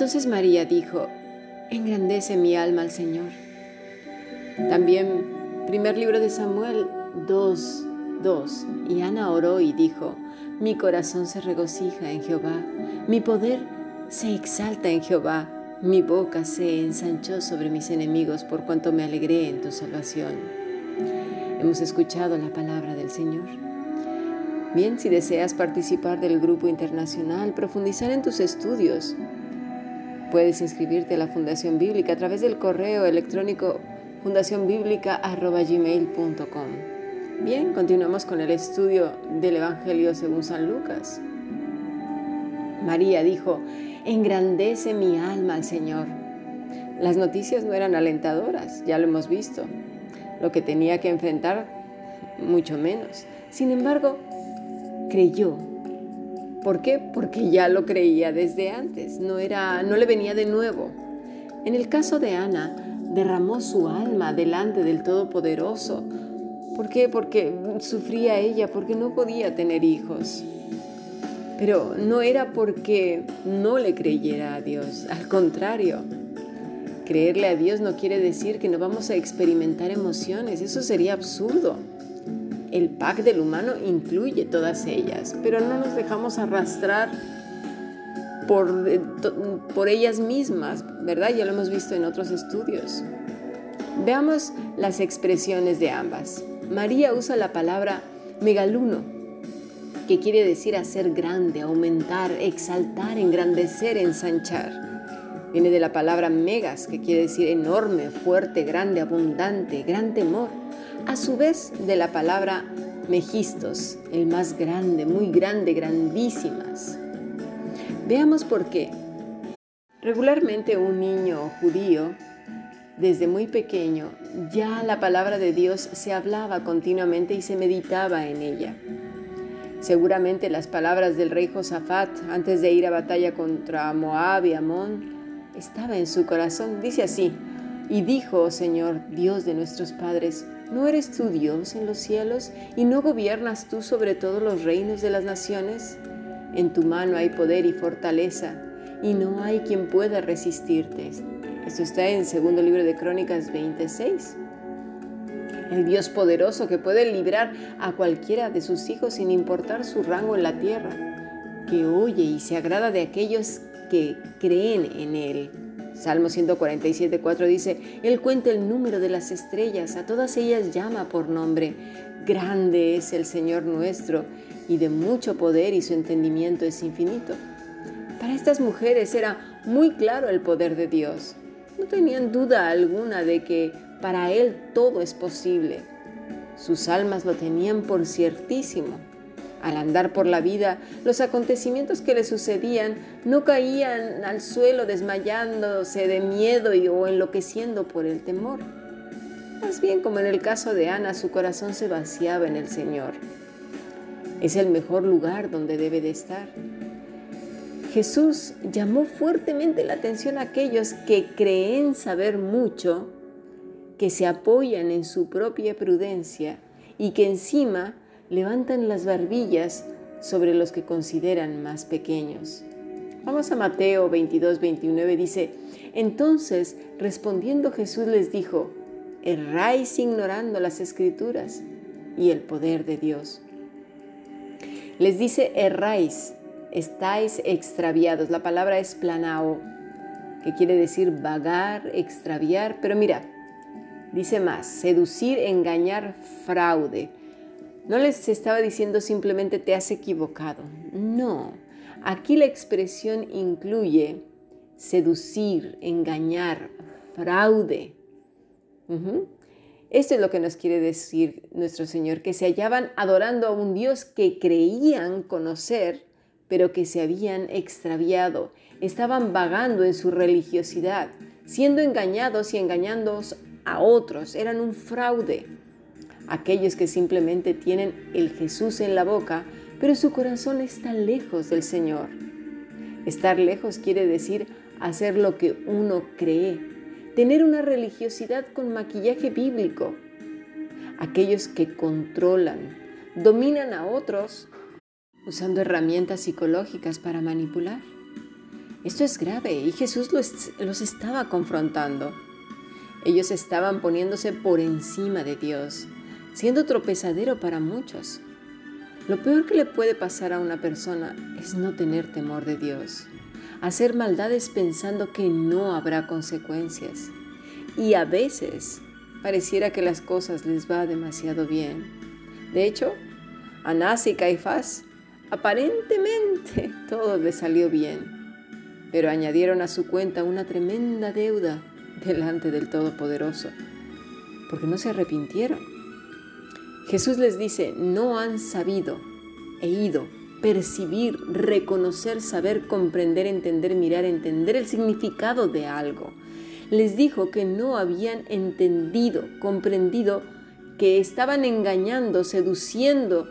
Entonces María dijo, engrandece mi alma al Señor. También, primer libro de Samuel 2, 2. Y Ana oró y dijo, mi corazón se regocija en Jehová, mi poder se exalta en Jehová, mi boca se ensanchó sobre mis enemigos por cuanto me alegré en tu salvación. Hemos escuchado la palabra del Señor. Bien, si deseas participar del grupo internacional, profundizar en tus estudios, puedes inscribirte a la Fundación Bíblica a través del correo electrónico fundacionbiblica.gmail.com. Bien, continuamos con el estudio del Evangelio según San Lucas. María dijo, engrandece mi alma al Señor. Las noticias no eran alentadoras, ya lo hemos visto. Lo que tenía que enfrentar, mucho menos. Sin embargo, creyó. ¿Por qué? Porque ya lo creía desde antes, no, era, no le venía de nuevo. En el caso de Ana, derramó su alma delante del Todopoderoso, ¿Por qué? Porque sufría ella, porque no podía tener hijos. Pero no era porque no le creyera a Dios, al contrario. Creerle a Dios no quiere decir que no vamos a experimentar emociones, eso sería absurdo. El pack del humano incluye todas ellas, pero no nos dejamos arrastrar por, por ellas mismas, ¿verdad? Ya lo hemos visto en otros estudios. Veamos las expresiones de ambas. María usa la palabra megaluno, que quiere decir hacer grande, aumentar, exaltar, engrandecer, ensanchar. Viene de la palabra megas, que quiere decir enorme, fuerte, grande, abundante, gran temor. A su vez de la palabra mejistos, el más grande, muy grande, grandísimas. Veamos por qué. Regularmente un niño judío desde muy pequeño ya la palabra de Dios se hablaba continuamente y se meditaba en ella. Seguramente las palabras del rey Josafat antes de ir a batalla contra Moab y Amón estaba en su corazón. Dice así, y dijo, oh Señor, Dios de nuestros padres, ¿no eres tú Dios en los cielos y no gobiernas tú sobre todos los reinos de las naciones? En tu mano hay poder y fortaleza, y no hay quien pueda resistirte. Esto está en segundo libro de Crónicas 26. El Dios poderoso que puede librar a cualquiera de sus hijos sin importar su rango en la tierra, que oye y se agrada de aquellos que creen en Él. Salmo 147, 4 dice, Él cuenta el número de las estrellas, a todas ellas llama por nombre. Grande es el Señor nuestro y de mucho poder y su entendimiento es infinito. Para estas mujeres era muy claro el poder de Dios. No tenían duda alguna de que para Él todo es posible. Sus almas lo tenían por ciertísimo. Al andar por la vida, los acontecimientos que le sucedían no caían al suelo desmayándose de miedo o enloqueciendo por el temor. Más bien como en el caso de Ana, su corazón se vaciaba en el Señor. Es el mejor lugar donde debe de estar. Jesús llamó fuertemente la atención a aquellos que creen saber mucho, que se apoyan en su propia prudencia y que encima levantan las barbillas sobre los que consideran más pequeños. Vamos a Mateo 22, 29, dice, entonces respondiendo Jesús les dijo, erráis ignorando las escrituras y el poder de Dios. Les dice, erráis, estáis extraviados. La palabra es planao, que quiere decir vagar, extraviar, pero mira, dice más, seducir, engañar, fraude. No les estaba diciendo simplemente te has equivocado. No, aquí la expresión incluye seducir, engañar, fraude. Esto es lo que nos quiere decir nuestro Señor, que se hallaban adorando a un Dios que creían conocer, pero que se habían extraviado, estaban vagando en su religiosidad, siendo engañados y engañando a otros, eran un fraude. Aquellos que simplemente tienen el Jesús en la boca, pero su corazón está lejos del Señor. Estar lejos quiere decir hacer lo que uno cree, tener una religiosidad con maquillaje bíblico. Aquellos que controlan, dominan a otros usando herramientas psicológicas para manipular. Esto es grave y Jesús los, los estaba confrontando. Ellos estaban poniéndose por encima de Dios, siendo tropezadero para muchos. Lo peor que le puede pasar a una persona es no tener temor de Dios, hacer maldades pensando que no habrá consecuencias. Y a veces pareciera que las cosas les va demasiado bien. De hecho, a Anás y Caifás aparentemente todo les salió bien, pero añadieron a su cuenta una tremenda deuda delante del Todopoderoso, porque no se arrepintieron. Jesús les dice, no han sabido e ido percibir, reconocer, saber, comprender, entender, mirar, entender el significado de algo. Les dijo que no habían entendido, comprendido, que estaban engañando, seduciendo,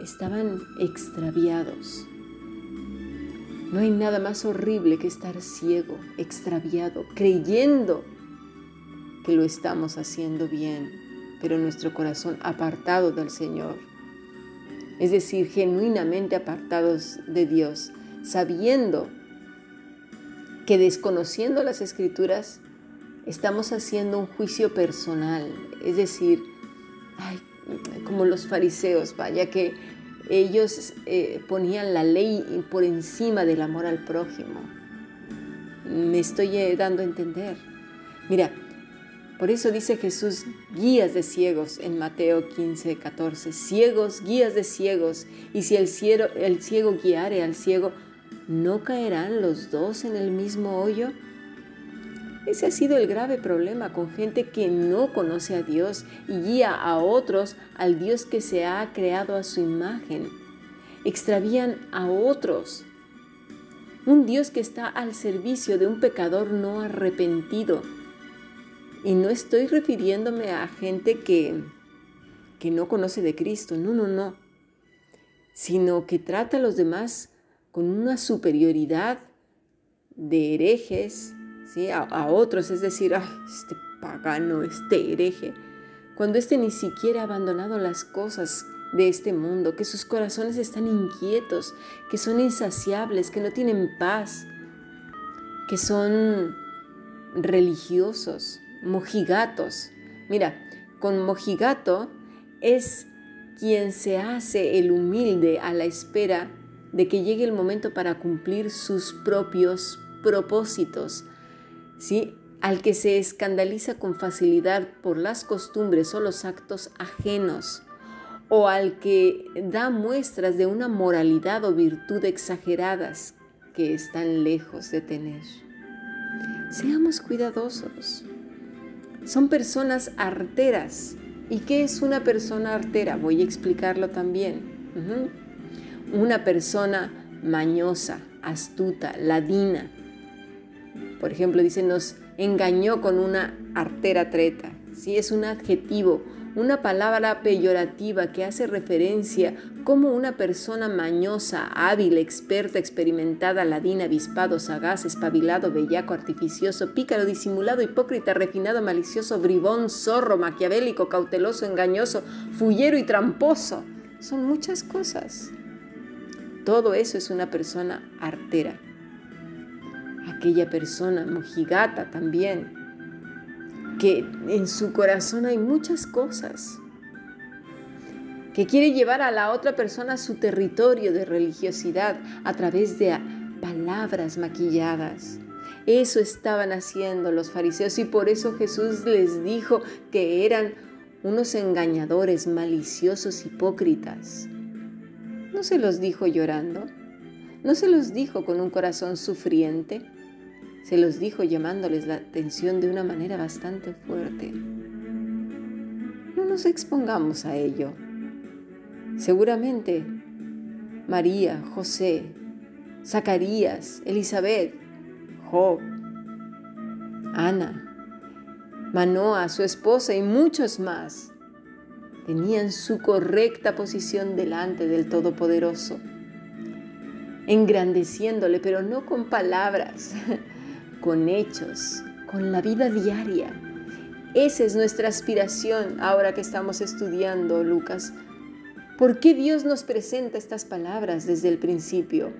estaban extraviados. No hay nada más horrible que estar ciego, extraviado, creyendo que lo estamos haciendo bien, pero nuestro corazón apartado del Señor. Es decir, genuinamente apartados de Dios, sabiendo que desconociendo las escrituras estamos haciendo un juicio personal, es decir, como los fariseos, vaya que ellos eh, ponían la ley por encima del amor al prójimo. Me estoy eh, dando a entender. Mira, por eso dice Jesús, guías de ciegos en Mateo 15, 14, ciegos, guías de ciegos, y si el ciego, el ciego guiare al ciego, ¿no caerán los dos en el mismo hoyo? Ese ha sido el grave problema con gente que no conoce a Dios y guía a otros al Dios que se ha creado a su imagen. Extravían a otros. Un Dios que está al servicio de un pecador no arrepentido. Y no estoy refiriéndome a gente que, que no conoce de Cristo, no, no, no. Sino que trata a los demás con una superioridad de herejes, a, otros, es decir, este pagano, este hereje, cuando éste ni siquiera ha abandonado las cosas de este mundo, que sus corazones están inquietos, que son insaciables, que no tienen paz, que son religiosos, mojigatos. Mira, con mojigato es quien se hace el humilde a la espera de que llegue el momento para cumplir sus propios propósitos, ¿sí? al que se escandaliza con facilidad por las costumbres o los actos ajenos, o al que da muestras de una moralidad o virtud exageradas que están lejos de tener. Seamos cuidadosos. Son personas arteras. ¿Y qué es una persona artera? Voy a explicarlo también. Una persona mañosa, astuta, ladina, por ejemplo, dice, nos engañó con una artera treta. ¿sí? Es un adjetivo, una palabra peyorativa que hace referencia como una persona mañosa, hábil, experta, experimentada, ladina, avispado, sagaz, espabilado, bellaco, artificioso, pícaro, disimulado, hipócrita, refinado, malicioso, bribón, zorro, maquiavélico, cauteloso, engañoso, fullero y tramposo. Son muchas cosas. Todo eso es una persona artera aquella persona mojigata también, que en su corazón hay muchas cosas, que quiere llevar a la otra persona a su territorio de religiosidad a través de palabras maquilladas. Eso estaban haciendo los fariseos y por eso Jesús les dijo que eran unos engañadores, maliciosos, hipócritas. ¿No se los dijo llorando? ¿No se los dijo con un corazón sufriente? Se los dijo llamándoles la atención de una manera bastante fuerte. No nos expongamos a ello. Seguramente María, José, Zacarías, Elizabeth, Job, Ana, Manoa, su esposa y muchos más tenían su correcta posición delante del Todopoderoso, engrandeciéndole, pero no con palabras, con hechos, con la vida diaria. Esa es nuestra aspiración ahora que estamos estudiando, Lucas. ¿Por qué Dios nos presenta estas palabras desde el principio?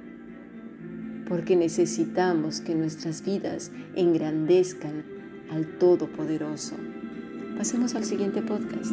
porque necesitamos que nuestras vidas engrandezcan al Todopoderoso. Pasemos al siguiente podcast.